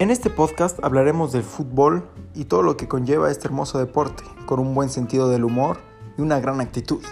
En este podcast hablaremos del fútbol y todo lo que conlleva este hermoso deporte, con un buen sentido del humor y una gran actitud.